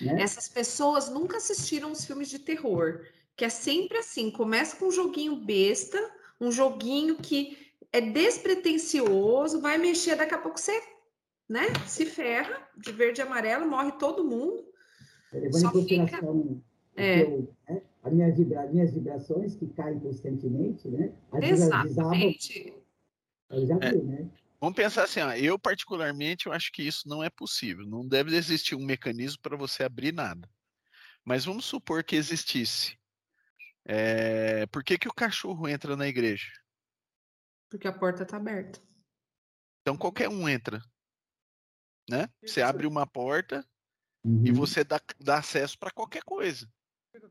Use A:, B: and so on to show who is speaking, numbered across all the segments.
A: Né? Essas pessoas nunca assistiram os filmes de terror, que é sempre assim, começa com um joguinho besta, um joguinho que é despretensioso, vai mexer, daqui a pouco você né, se ferra, de verde e amarelo, morre todo mundo.
B: Levando em consideração é. eu, né, as minhas, vibra minhas vibrações que caem constantemente, né? As
A: Exatamente.
B: Eu já vi, é. né?
C: Vamos pensar assim, ó, eu particularmente eu acho que isso não é possível. Não deve existir um mecanismo para você abrir nada. Mas vamos supor que existisse. É... Por que, que o cachorro entra na igreja?
A: Porque a porta está aberta.
C: Então qualquer um entra. Né? Você abre uma porta uhum. e você dá, dá acesso para qualquer coisa.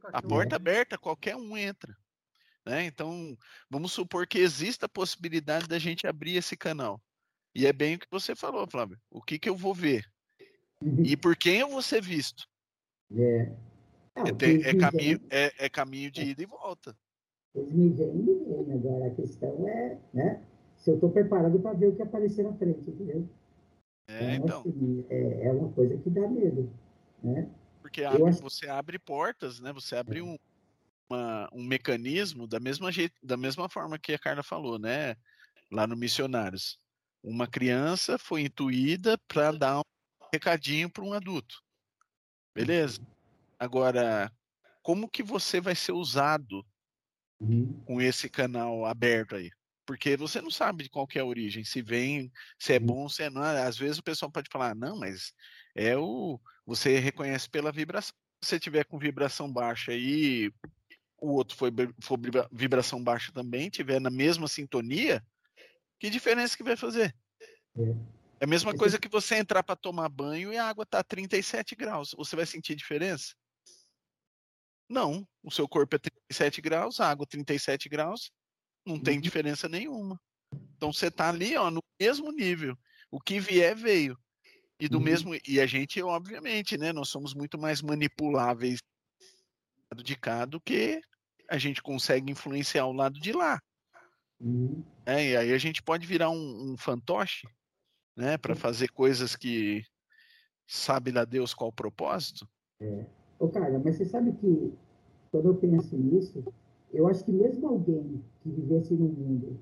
C: A porta aberta, qualquer um entra. Né? Então, vamos supor que exista a possibilidade da gente abrir esse canal. E é bem o que você falou, Flávio. O que, que eu vou ver? Uhum. E por quem eu vou ser visto?
B: É,
C: é, é caminho, é, é, caminho de ida e volta.
B: Eles me veem, me veem. Agora a questão é né, se eu estou preparado para ver o que aparecer na frente, entendeu?
C: É, então.
B: Assim, é, é, uma coisa que dá medo. Né?
C: Porque abre, acho... você abre portas, né? Você abre é. um, uma, um mecanismo da mesma, jeito, da mesma forma que a Carla falou, né? Lá no Missionários uma criança foi intuída para dar um recadinho para um adulto. Beleza? Agora, como que você vai ser usado uhum. com esse canal aberto aí? Porque você não sabe de qual é a origem, se vem, se é uhum. bom, se é não. Às vezes o pessoal pode falar, não, mas é o. Você reconhece pela vibração. Se você tiver com vibração baixa e o outro foi, for vibração baixa também, tiver na mesma sintonia, que diferença que vai fazer? É, é a mesma coisa que você entrar para tomar banho e a água tá 37 graus. Você vai sentir diferença? Não. O seu corpo é 37 graus, a água 37 graus, não tem uhum. diferença nenhuma. Então você tá ali, ó, no mesmo nível. O que vier veio. E do uhum. mesmo e a gente obviamente, né, nós somos muito mais manipuláveis de cá do que a gente consegue influenciar o lado de lá. Uhum. É, e aí a gente pode virar um, um fantoche, né, para fazer coisas que sabe lá Deus qual o propósito.
B: É. Ô, Carla, mas você sabe que quando eu penso nisso, eu acho que mesmo alguém que vivesse no mundo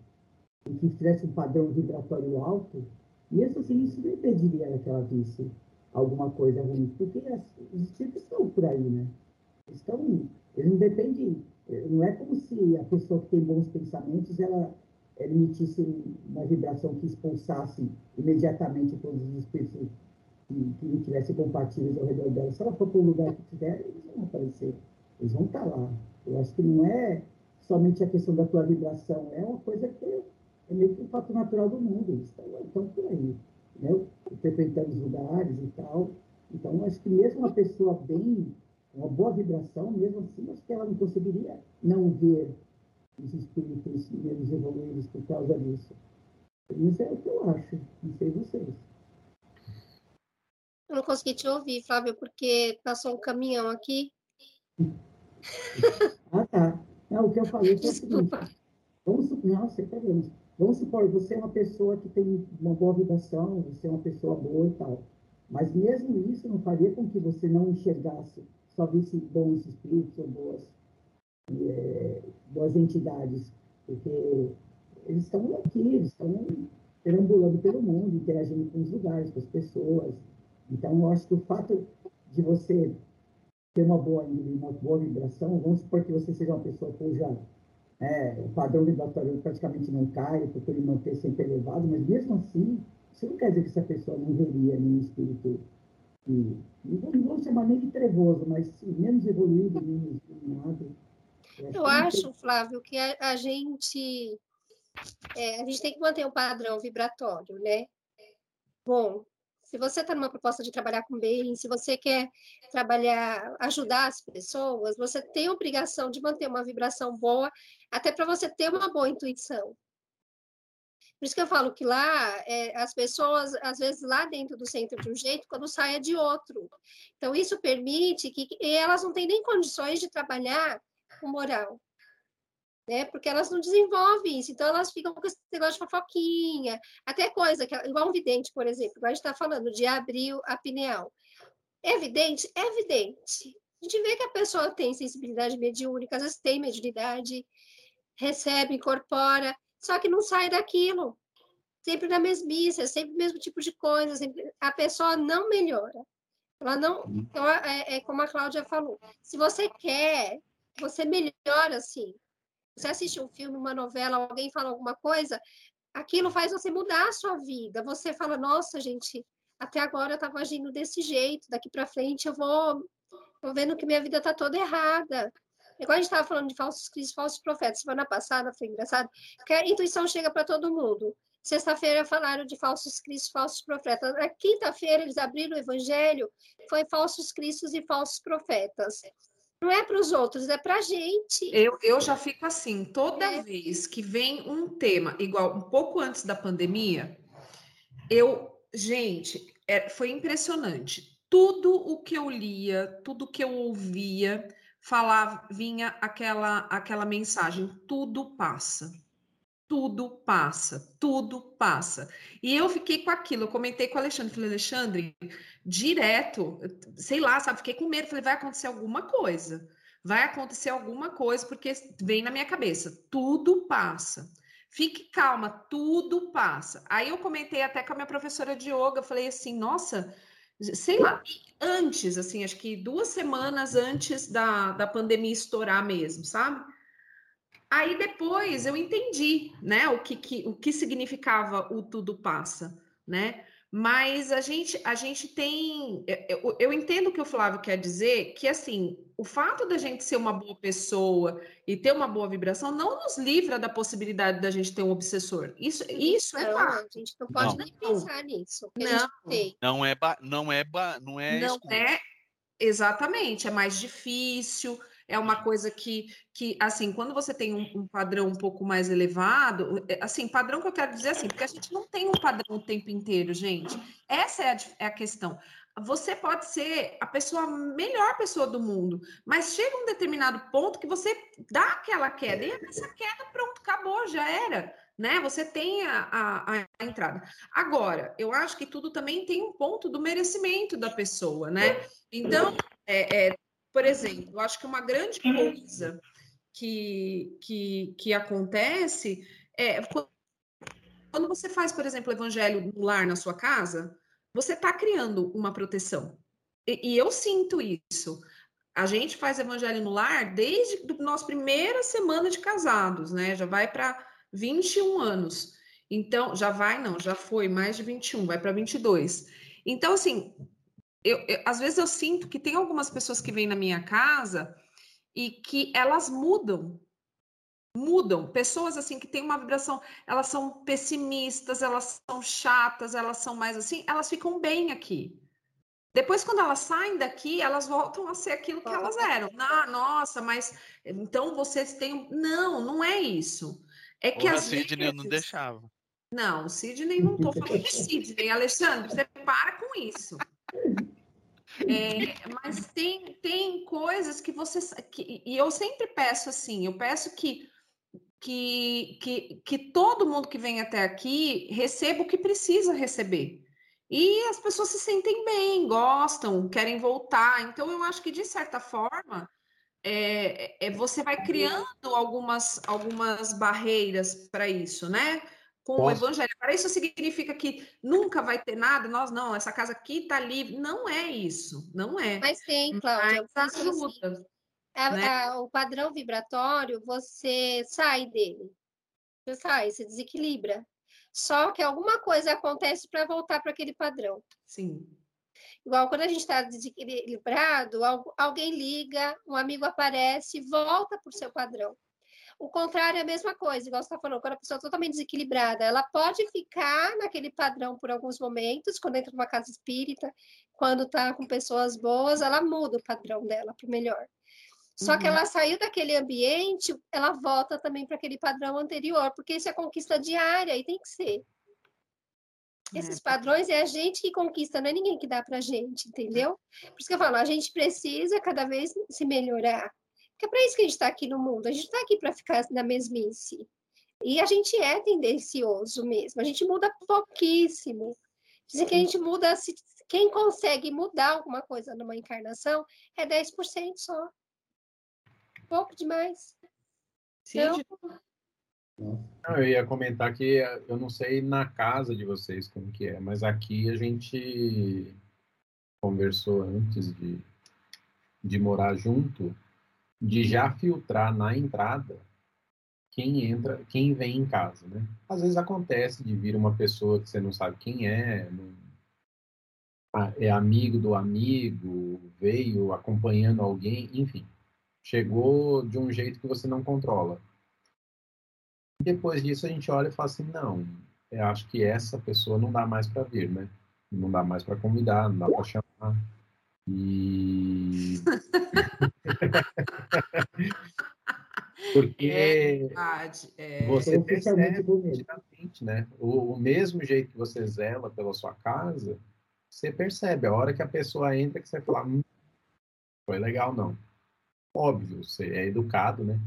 B: e que tivesse um padrão vibratório alto, mesmo assim isso não impediria que ela visse alguma coisa ruim, porque as, os espíritos estão por aí, né? Estão, eles não dependem não é como se a pessoa que tem bons pensamentos, ela emitisse uma vibração que expulsasse imediatamente todos os espíritos que, não tivessem compatíveis ao redor dela. Se ela for para um lugar que tiver, eles vão aparecer, eles vão estar lá. Eu acho que não é somente a questão da tua vibração, é uma coisa que é, é meio que um fato natural do mundo, eles estão, estão por aí, né? frequentando os lugares e tal. Então, acho que mesmo uma pessoa bem uma boa vibração, mesmo assim, acho que ela não conseguiria não ver os espíritos menos evoluídos por causa disso. Isso é o que eu acho, não sei vocês.
D: Eu não consegui te ouvir, Flávio, porque passou um caminhão aqui.
B: ah, tá. Não, o que eu falei foi o seguinte. Vamos supor, não, você tá vendo. Vamos supor, você é uma pessoa que tem uma boa vibração, você é uma pessoa boa e tal. Mas mesmo isso não faria com que você não enxergasse só visse bons espíritos ou boas, é, boas entidades, porque eles estão aqui, eles estão perambulando pelo mundo, interagindo com os lugares, com as pessoas. Então, eu acho que o fato de você ter uma boa uma boa vibração, vamos supor que você seja uma pessoa cuja é, o padrão vibratório praticamente não cai, procure manter sempre elevado, mas mesmo assim, isso não quer dizer que essa pessoa não veria nenhum espírito e, não vou chamar nem de trevoso, mas menos evoluído, menos iluminado.
D: Eu, eu acho, Flávio, que a, a gente é, a gente tem que manter um padrão vibratório, né? Bom, se você está numa proposta de trabalhar com bem, se você quer trabalhar, ajudar as pessoas, você tem a obrigação de manter uma vibração boa, até para você ter uma boa intuição. Por isso que eu falo que lá, é, as pessoas, às vezes, lá dentro do centro de um jeito, quando sai é de outro. Então, isso permite que elas não têm nem condições de trabalhar com moral. Né? Porque elas não desenvolvem isso, então elas ficam com esse negócio de fofoquinha, até coisa, que, igual um vidente, por exemplo, igual a gente está falando, de abrir a pineal. É evidente? É evidente. A gente vê que a pessoa tem sensibilidade mediúnica, às vezes tem mediunidade, recebe, incorpora, só que não sai daquilo. Sempre na mesmice, é sempre o mesmo tipo de coisa, sempre... a pessoa não melhora. Ela não. Então, é, é como a Cláudia falou. Se você quer, você melhora assim. Você assiste um filme, uma novela, alguém fala alguma coisa, aquilo faz você mudar a sua vida. Você fala, nossa, gente, até agora eu estava agindo desse jeito, daqui para frente eu vou, vou vendo que minha vida está toda errada. Igual a gente estava falando de falsos cristos, falsos profetas. Semana passada foi engraçado, porque a intuição chega para todo mundo. Sexta-feira falaram de falsos cristos, falsos profetas. Na quinta-feira eles abriram o evangelho, foi falsos cristos e falsos profetas. Não é para os outros, é para a gente.
A: Eu, eu já fico assim, toda é. vez que vem um tema, igual um pouco antes da pandemia, eu, gente, é, foi impressionante. Tudo o que eu lia, tudo que eu ouvia, falava, vinha aquela, aquela mensagem: tudo passa tudo passa, tudo passa. E eu fiquei com aquilo, eu comentei com o Alexandre, falei, Alexandre, direto, sei lá, sabe, fiquei com medo, falei, vai acontecer alguma coisa, vai acontecer alguma coisa, porque vem na minha cabeça, tudo passa. Fique calma, tudo passa. Aí eu comentei até com a minha professora de yoga, falei assim, nossa, sei lá, antes, assim, acho que duas semanas antes da, da pandemia estourar mesmo, sabe? Aí depois eu entendi, né, o que, que, o que significava o tudo passa, né? Mas a gente, a gente tem. Eu, eu entendo o que o Flávio quer dizer, que assim, o fato da gente ser uma boa pessoa e ter uma boa vibração não nos livra da possibilidade da gente ter um obsessor. Isso, isso é
D: fato. A gente não pode não. nem pensar nisso.
C: Não. não é não é não é
A: não é exatamente, é mais difícil é uma coisa que, que assim, quando você tem um, um, padrão um pouco mais elevado, é, assim, padrão que eu quero dizer assim, porque a gente não tem um padrão o tempo inteiro, gente. Essa é a, é a questão. Você pode ser a pessoa a melhor pessoa do mundo, mas chega um determinado ponto que você dá aquela queda, e essa queda, pronto, acabou, já era né? Você tem a, a, a, entrada. Agora, eu acho que tudo também tem um ponto do merecimento da pessoa, né? Então, é, é, por exemplo, acho que uma grande coisa que, que, que acontece é quando você faz, por exemplo, evangelho no lar na sua casa, você está criando uma proteção. E, e, eu sinto isso. A gente faz evangelho no lar desde a nossa primeira semana de casados, né? Já vai para 21 anos. Então, já vai, não, já foi mais de 21, vai para 22. Então, assim, eu, eu, às vezes eu sinto que tem algumas pessoas que vêm na minha casa e que elas mudam. Mudam. Pessoas assim que têm uma vibração, elas são pessimistas, elas são chatas, elas são mais assim, elas ficam bem aqui. Depois, quando elas saem daqui, elas voltam a ser aquilo que elas eram. Ah, nossa, mas então vocês têm. Não, não é isso. É que
C: a Sidney vezes... não deixava.
A: Não, Sidney não estou falando de Sidney. Alexandre, você para com isso. É, mas tem, tem coisas que você. Que, e eu sempre peço assim: eu peço que, que, que, que todo mundo que vem até aqui receba o que precisa receber. E as pessoas se sentem bem, gostam, querem voltar. Então, eu acho que, de certa forma, é, é você vai criando algumas, algumas barreiras para isso, né? Com Posso? o evangelho. Para isso significa que nunca vai ter nada, nós não, essa casa aqui está livre. Não é isso, não é.
D: Mas tem, Cláudia. Mas ajuda. Assim, a, né? a, o padrão vibratório, você sai dele. Você sai, se desequilibra. Só que alguma coisa acontece para voltar para aquele padrão.
A: Sim.
D: Igual quando a gente está desequilibrado, alguém liga, um amigo aparece, volta para o seu padrão. O contrário é a mesma coisa, igual você está falando, quando a pessoa é totalmente desequilibrada, ela pode ficar naquele padrão por alguns momentos, quando entra numa casa espírita, quando está com pessoas boas, ela muda o padrão dela para o melhor. Só uhum. que ela saiu daquele ambiente, ela volta também para aquele padrão anterior, porque isso é conquista diária e tem que ser. É. Esses padrões é a gente que conquista, não é ninguém que dá para a gente, entendeu? Por isso que eu falo, a gente precisa cada vez se melhorar. Porque é para isso que a gente está aqui no mundo. A gente está aqui para ficar na mesmice. E a gente é tendencioso mesmo. A gente muda pouquíssimo. Dizem que a gente muda Quem consegue mudar alguma coisa numa encarnação é 10% só. Pouco demais.
A: Sim,
D: Então,
E: Não, eu ia comentar que eu não sei na casa de vocês como que é, mas aqui a gente conversou antes de, de morar junto, de já filtrar na entrada quem entra, quem vem em casa, né? Às vezes acontece de vir uma pessoa que você não sabe quem é, não- ah, é amigo do amigo, veio acompanhando alguém, enfim, chegou de um jeito que você não controla. Depois disso a gente olha e fala assim, não, eu acho que essa pessoa não dá mais para vir, né? Não dá mais para convidar, não dá para chamar. E porque
A: É verdade. É.
E: você
B: Então, oficialmente
E: percebe nitidamente, né? O, o mesmo jeito que você zela pela sua casa, você percebe. A hora que a pessoa entra, que você fala, hum, foi legal, não. Óbvio, você é educado, né?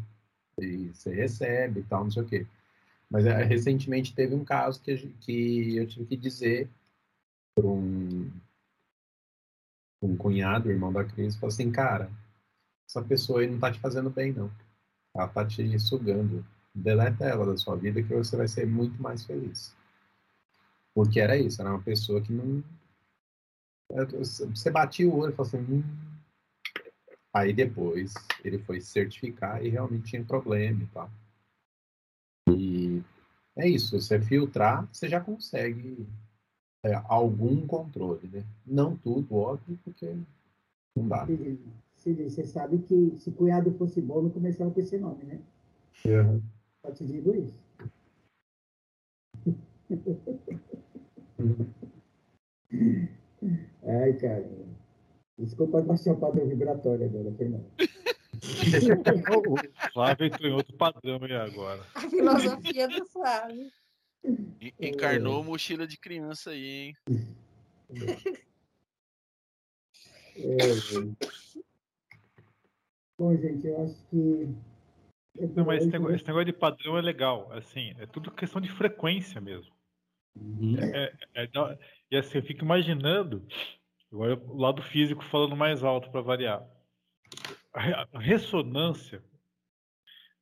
E: E você recebe e tal, não sei o quê. Mas é, recentemente teve um caso que, que eu tive que dizer para um, um cunhado, irmão da Cris, falou assim, cara, essa pessoa aí não tá te fazendo bem, não. Ela tá te sugando. Deleta ela da sua vida que você vai ser muito mais feliz. Porque era isso, era uma pessoa que não. Você batia o olho e falava assim. Hum. Aí depois ele foi certificar e realmente tinha problema e tal. E é isso, você filtrar, você já consegue é, algum controle, né? Não tudo, óbvio, porque não dá.
B: Sidney, você sabe que se cunhado fosse bom, não começava com esse nome, né? Só te digo isso. Ai, cara. Desculpa baixar o padrão vibratório agora, Fernando.
F: O Flávio entrou em outro padrão aí agora.
D: a filosofia do Flávio.
C: En- Encarnou mochila de criança aí, hein?
B: É, Bom, gente, eu acho que.
F: Não, mas esse negócio, esse negócio de padrão é legal. Assim, é tudo questão de frequência mesmo. É, é da- e assim, eu fico imaginando, agora o lado físico falando mais alto para variar. A ressonância.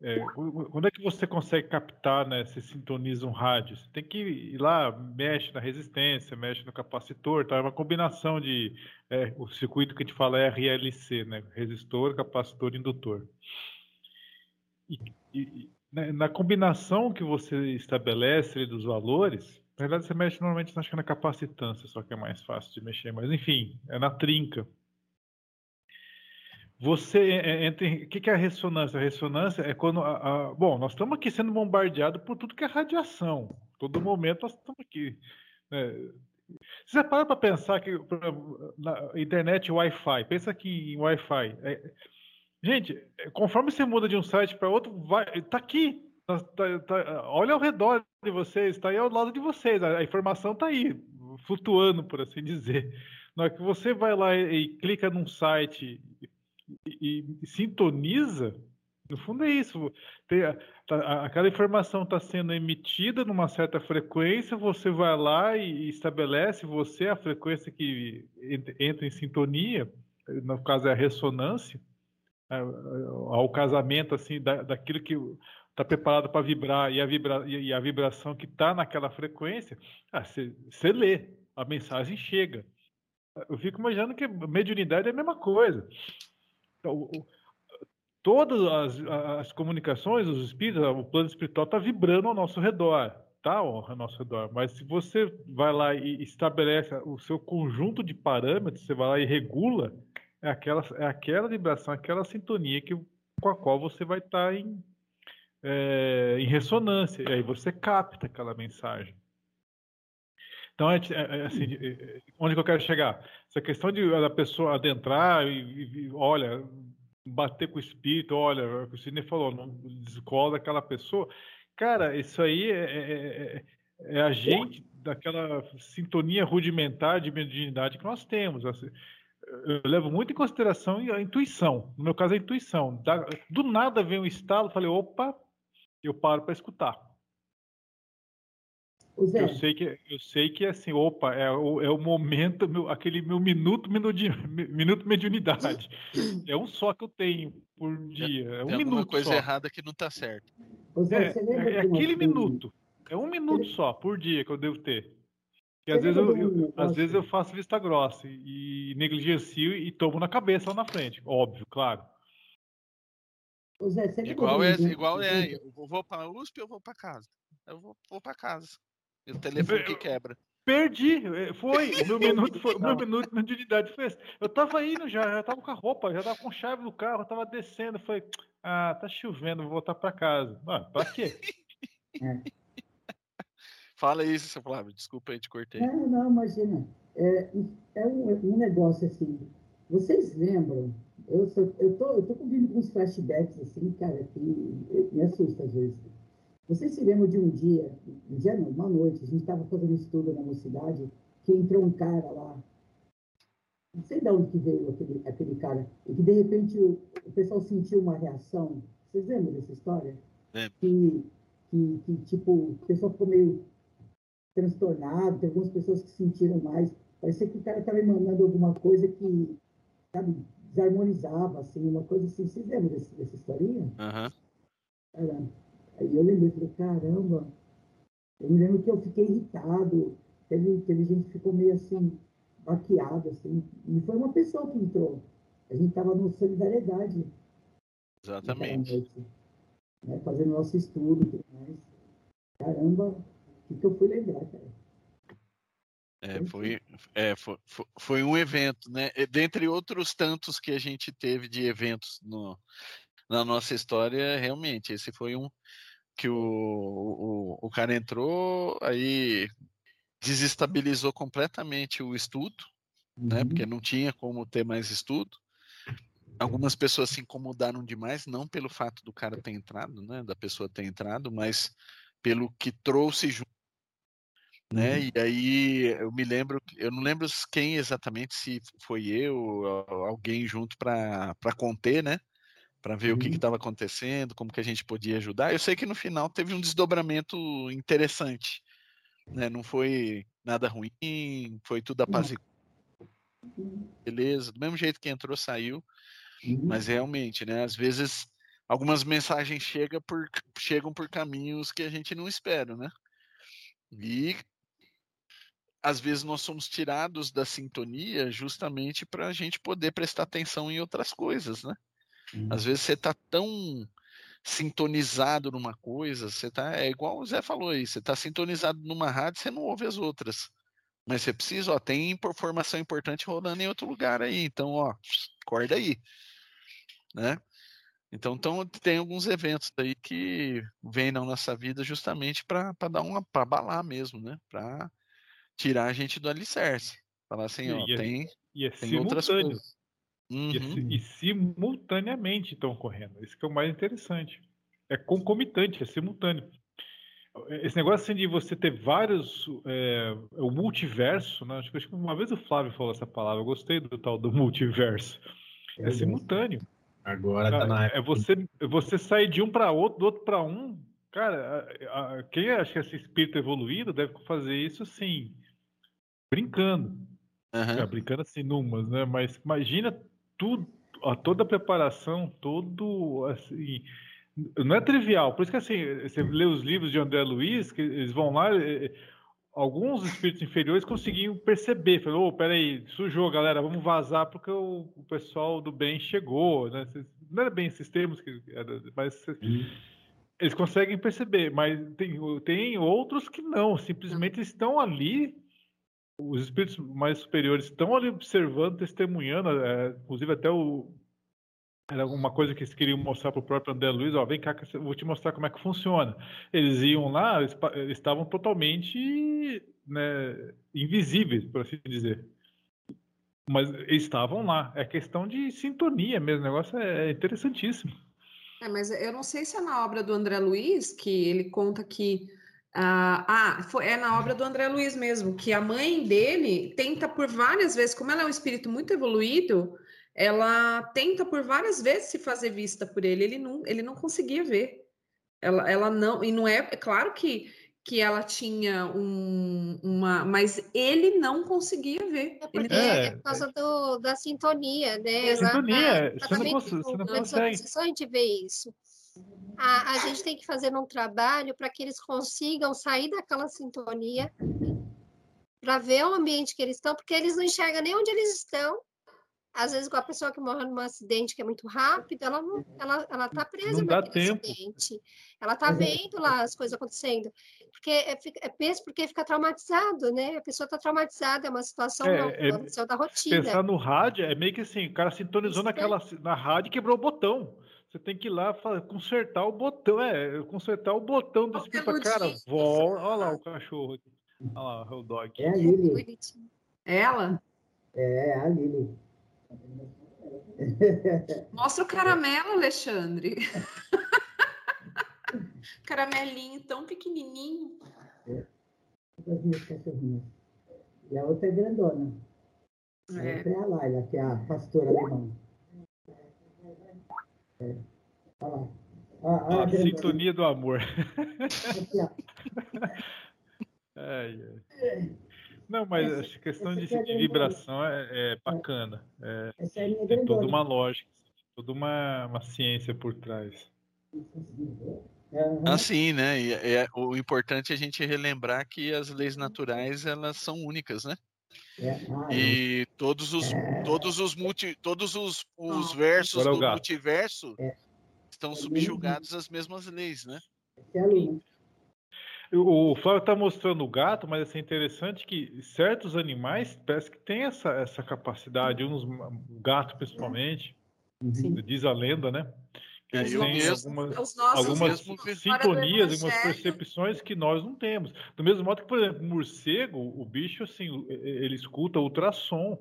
F: É, qu- quando é que você consegue captar, né? Você sintoniza um rádio? Você tem que ir lá, mexe na resistência, mexe no capacitor, tá? É uma combinação de. é, o circuito que a gente fala é RLC, né? Resistor, capacitor, indutor. E, e- na, na combinação que você estabelece dos valores, na verdade você mexe normalmente acho que na capacitância, só que é mais fácil de mexer, mas enfim, é na trinca. Você é- é- entra em, o que é a ressonância? A ressonância é quando a, a- bom, nós estamos aqui sendo bombardeados por tudo que é radiação. Todo momento nós estamos aqui. né? Você para para pensar que na internet Wi-Fi, pensa aqui em Wi-Fi. É- gente, é, conforme você muda de um site para outro, vai, tá aqui. Tá- tá- tá- olha ao redor de vocês, está aí ao lado de vocês. A, informação está aí, flutuando, por assim dizer. Na hora que você vai lá e clica num site e, sintoniza, no fundo é isso. Tem a- tá- aquela informação está sendo emitida numa certa frequência, você vai lá e estabelece você a frequência que ent- entra em sintonia, no caso é a ressonância, a- a- ao casamento assim da, daquilo que está preparado para vibrar e a, vibra, e a vibração que está naquela frequência, ah, você lê, a mensagem chega. Eu fico imaginando que mediunidade é a mesma coisa. Então, o- todas as, as comunicações, os espíritos, o plano espiritual está vibrando ao nosso redor, tá? Ao nosso redor. Mas se você vai lá e estabelece o seu conjunto de parâmetros, você vai lá e regula, é aquela, é aquela vibração, aquela sintonia que, com a qual você vai estar em, é, em ressonância. E aí você capta aquela mensagem. Então, é, é, assim, é, onde que eu quero chegar? Essa questão de a pessoa adentrar e, e- olha, bater com o espírito, olha, o Sidney falou, não descola daquela pessoa. Cara, isso aí é- é- é a gente daquela sintonia rudimentar de mediunidade que nós temos. assim. Eu levo muito em consideração a intuição. No meu caso, a intuição. Da- do nada vem um estalo, falei, opa, eu paro para escutar.
B: Zé,
F: Eu sei que eu sei que assim, opa, é o, é o momento, meu- aquele meu minuto, minuto de, minuto mediunidade. É um só que eu tenho por dia. É um
C: Tem
F: minuto
C: coisa
F: só.
C: errada que não tá certo.
B: Zé,
F: É,
B: você lembra
F: é aquele
B: filme-
F: minuto. É um minuto só por dia que eu devo ter. E às vezes eu, eu- às vezes eu faço vista grossa e, e negligencio e tomo na cabeça lá na frente. Óbvio, claro.
B: Zé,
C: Igual é, igual é, eu vou pra USP ou vou pra casa? Eu vou, vou pra casa. E o telefone que quebra.
F: Perdi, é, foi. O meu minuto foi, o meu minuto de unidade foi esse. Eu tava indo já, já tava com a roupa, já tava com chave do carro, eu tava descendo, falei, ah, tá chovendo, vou voltar pra casa. Ah, pra quê?
C: Fala isso, seu Flávio. Desculpa aí, te cortei.
B: Não, não, imagina. É, é um, um negócio assim. Vocês lembram? Eu, sou, eu, tô, eu tô cobrindo com uns flashbacks assim, cara, que me assusta às vezes. Vocês se lembram de um dia, um dia não, uma noite, a gente estava fazendo estudo na mocidade, que entrou um cara lá, não sei de onde que veio aquele, aquele cara, e que de repente o, o pessoal sentiu uma reação. Vocês lembram dessa história?
C: Lembro.
B: Que, que, que, tipo, o pessoal ficou meio transtornado, tem algumas pessoas que sentiram mais. Parecia que o cara estava emanando alguma coisa que, sabe, desarmonizava, assim, uma coisa assim. Vocês lembram desse, dessa historinha?
C: Aham.
B: Cara, aí eu lembrei, falei, caramba, eu me lembro que eu fiquei irritado, teve, teve gente que ficou meio assim, baqueado, assim, e foi uma pessoa que entrou. A gente estava no Solidariedade
C: Exatamente.
B: noite, né, fazendo nosso estudo e tudo mais. Caramba, o que, que eu fui lembrar, cara?
C: É, foi, é, foi, foi, um evento, né? Dentre outros tantos que a gente teve de eventos no, na nossa história, realmente, esse foi um que o, o, o cara entrou, aí desestabilizou completamente o estudo, né?
B: Uhum.
C: Porque não tinha como ter mais estudo. Algumas pessoas se incomodaram demais, não pelo fato do cara ter entrado, né? Da pessoa ter entrado, mas pelo que trouxe junto né? E aí eu me lembro, eu não lembro quem exatamente, se foi eu ou alguém junto para conter, né? Para ver o que
B: Uhum.
C: estava acontecendo, como que a gente podia ajudar. Eu sei que no final teve um desdobramento interessante, né? Não foi nada ruim, foi tudo apaziguado, beleza. Do mesmo jeito que entrou, saiu.
B: Uhum.
C: Mas realmente, né? Às vezes algumas mensagens chegam por, chegam por caminhos que a gente não espera, né? E às vezes nós somos tirados da sintonia justamente para a gente poder prestar atenção em outras coisas, né?
B: Uhum.
C: Às vezes você está tão sintonizado numa coisa, você tá, é igual o Zé falou aí, você está sintonizado numa rádio, você não ouve as outras. Mas você precisa, ó, tem informação importante rolando em outro lugar aí, então, ó, acorda aí, né? Então, então tem alguns eventos aí que vêm na nossa vida justamente para dar uma, para abalar mesmo, né? Para tirar a gente do alicerce. Falar assim, ó,
F: E é-
C: tem,
F: E é
C: tem outras coisas.
F: E, é
C: Uhum.
F: si- e simultaneamente estão correndo. Isso que é o mais interessante. É concomitante, é simultâneo. Esse negócio assim de você ter vários. É, é o multiverso, né? Acho que, acho que uma vez o Flávio falou essa palavra. Eu gostei do tal do multiverso. É
B: gosto.
F: simultâneo.
E: Agora tá na
F: Cara,
E: época.
F: é você, é você sair de um para outro, do outro para um. Cara, a- a- quem acha que esse espírito evoluído deve fazer isso assim, brincando.
C: Aham.
F: É, brincando assim, numas, né? Mas imagina tudo, ó, toda a preparação, todo assim. Não é trivial. Por isso que assim, você lê os livros de André Luiz, que eles vão lá. eh, Alguns espíritos inferiores conseguiam perceber, falou, oh, peraí, sujou, galera, vamos vazar porque o, o pessoal do bem chegou, né? Não era bem esses termos, que era, mas
B: Uhum.
F: eles conseguem perceber, mas tem, tem outros que não, simplesmente estão ali, os espíritos mais superiores estão ali observando, testemunhando, é, inclusive até o. Era alguma coisa que eles queriam mostrar para o próprio André Luiz, ó, vem cá eu vou te mostrar como é que funciona. Eles iam lá, eles, eles estavam totalmente né, invisíveis, por assim dizer. Mas estavam lá. É questão de sintonia mesmo, o negócio é interessantíssimo.
A: É, mas eu não sei se é na obra do André Luiz que ele conta que. Ah, ah, foi, é na obra do André Luiz mesmo, que a mãe dele tenta por várias vezes, como ela é um espírito muito evoluído, ela tenta por várias vezes se fazer vista por ele, ele não, ele não conseguia ver. Ela, ela não, e não é, é claro que, que ela tinha um, uma. Mas ele não conseguia ver.
D: É porque
A: Ele-
F: É,
D: é, por causa do, da sintonia, né?
F: É, sintonia,
D: Na-
F: você não você
D: na
F: consegue.
D: obsessão a gente vê isso. A, a gente tem que fazer um trabalho para que eles consigam sair daquela sintonia, para ver o ambiente que eles estão, porque eles não enxergam nem onde eles estão. Às vezes, com a pessoa que morre num acidente que é muito rápido, ela não, ela, ela tá presa
F: Não
D: naquele
F: tempo.
D: acidente. Ela tá
B: é-
D: vendo lá as coisas acontecendo. Porque é, é pensa porque fica traumatizado, né? A pessoa está traumatizada, é uma situação
F: É,
D: nova,
F: é-
D: da rotina.
F: Pensar no rádio é meio que assim, o cara sintonizou
D: Isso
F: naquela, na rádio e quebrou o botão. Você tem que ir lá consertar o botão, é, consertar o botão
A: Qualquer
F: pra cara. Volta, olha lá o cachorro aqui. Olha lá, é o dog.
B: É a Lili.
D: Bonitinho.
A: Ela?
B: É, a Lili.
A: Mostra o caramelo, Alexandre. Caramelinho tão pequenininho.
B: As minhas cachorrinhas. E a outra é grandona. A
A: É.
B: outra é a Laila, que é a pastora alemã. É. Olha lá. Olha, olha
F: A sintonia do amor.
B: Aqui, ó.
F: Ai, ai. Não, mas
B: Essa-
F: essa questão
B: essa
F: de,
B: é a
F: de vibração é, é bacana. É,
B: Essa é a minha
F: tem toda uma lógica, toda uma, uma ciência por trás.
C: Assim, né? E, é- o importante é a gente relembrar que as leis naturais elas são únicas, né?
B: É, ah,
C: E todos os todos os multi, todos os, os versos
F: é
C: do
F: gato.
C: multiverso
B: É.
C: estão subjugados às mesmas leis, né?
B: é.
F: O Flávio está mostrando o gato, mas assim, é interessante que certos animais parece que têm essa, essa capacidade, uns, o gato principalmente,
A: Sim.
F: diz a lenda, né?
C: É, mesmo-
F: algumas, algumas sintonias, algumas percepções que nós não temos. Do mesmo modo que, por exemplo, o morcego, o bicho, assim, ele escuta ultrassom.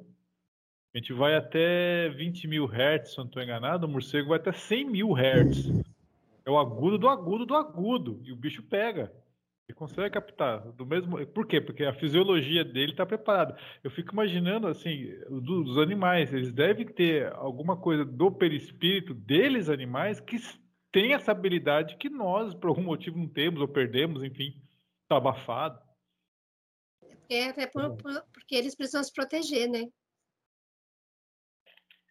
F: A gente vai até 20 mil hertz, se eu não estou enganado, o morcego vai até 100 mil hertz. É o agudo do agudo do agudo. E o bicho pega. Ele consegue captar. Do mesmo... Por quê? Porque a fisiologia dele está preparada. Eu fico imaginando, assim, do- dos animais. Eles devem ter alguma coisa do perispírito deles, animais, que tem essa habilidade que nós, por algum motivo, não temos ou perdemos, enfim. Está abafado.
D: É, até por- por- porque eles precisam se proteger, né?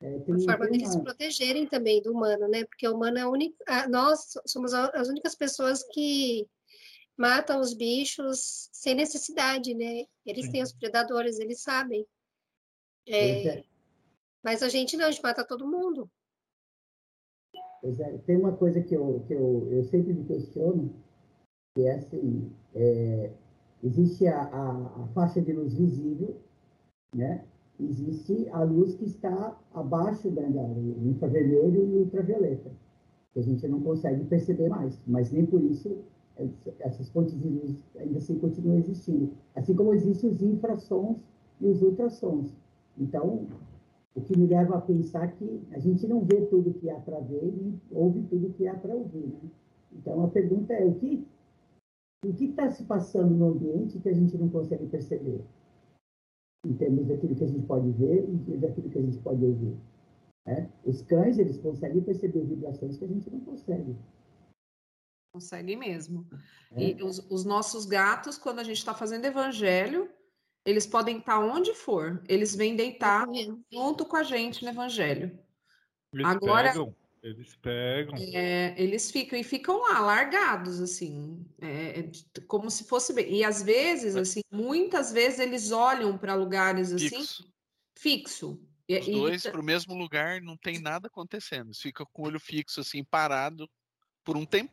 B: É, tem,
D: forma deles se protegerem também do humano, né? Porque o humano é a única. Nós somos a- as únicas pessoas que matam os bichos sem necessidade, né? Eles têm os predadores, eles sabem. É,
B: é,
D: mas a gente não, a gente mata todo mundo.
B: é, tem uma coisa que eu, que eu, eu sempre me questiono, que é assim, é, existe a, a, a faixa de luz visível, né? Existe a luz que está abaixo da, infravermelho e o ultravioleta, que a gente não consegue perceber mais, mas nem por isso essas fontes ainda assim continuam existindo. Assim como existem os infrassons e os ultrassons. Então, o que me leva a pensar que a gente não vê tudo que há para ver e ouve tudo que há para ouvir. Né? Então, a pergunta é: o que o que está se passando no ambiente que a gente não consegue perceber? Em termos daquilo que a gente pode ver e daquilo que a gente pode ouvir. né? Os cães, eles conseguem perceber vibrações que a gente não consegue.
A: Consegue mesmo.
B: É.
A: E os, os nossos gatos, quando a gente está fazendo evangelho, eles podem estar onde for. Eles vêm deitar junto com a gente no evangelho.
F: Eles
A: Agora-
F: pegam. Eles pegam.
A: É, eles ficam e ficam lá, largados, assim, é, é como se fosse. bem- E às vezes, assim, muitas vezes eles olham para lugares assim,
C: Fixo.
A: fixo. E-
C: Os
A: e-
C: dois para o mesmo lugar, não tem nada acontecendo. Eles ficam com o olho fixo, assim, parado por um tempo.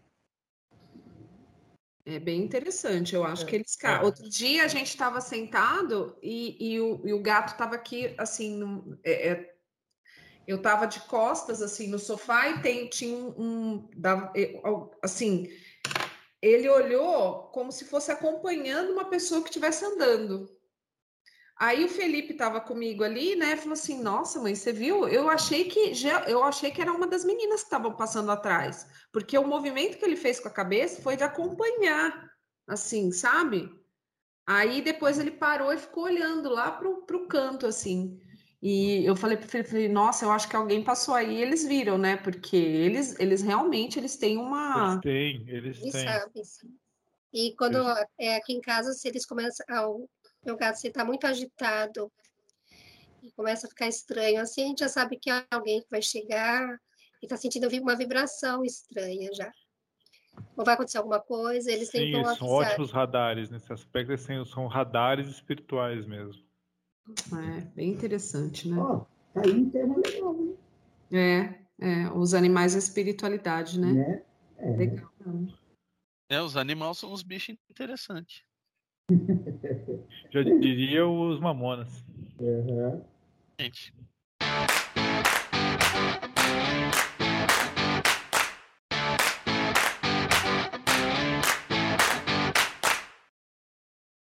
A: É bem interessante, eu acho
F: É,
A: que eles.
F: é.
A: Outro dia a gente estava sentado e, e o, e o gato estava aqui, assim, num- é, é, eu estava de costas, assim, no sofá e tem, tinha um, um- dava- assim, ele olhou como se fosse acompanhando uma pessoa que estivesse andando. Aí o Felipe estava comigo ali, né? Falou assim: Nossa, mãe, você viu? Eu achei que já, eu achei que era uma das meninas que estavam passando atrás, porque o movimento que ele fez com a cabeça foi de acompanhar, assim, sabe? Aí depois ele parou e ficou olhando lá pro, pro canto, assim. E eu falei para Felipe, falei, nossa, eu acho que alguém passou aí, e eles viram, né? Porque eles, eles realmente eles têm uma
F: Eles têm, eles têm.
D: sabem, sim. E quando é aqui em casa, se eles começam. Meu gato se está muito agitado e começa a ficar estranho, assim a gente já sabe que é alguém que vai chegar e está sentindo uma vibração estranha já. Ou vai acontecer alguma coisa, eles
F: Sim,
D: tentam
F: são ótimos radares nesse aspecto, assim, são radares espirituais mesmo.
A: É, bem interessante, né?
B: Ó, tá aí um tema legal, né?
A: É, é, os animais e a espiritualidade, né?
B: né? É.
A: Legal.
C: É, os animais são uns bichos interessantes.
F: Já diria os mamonas.
B: Uhum.
C: Gente.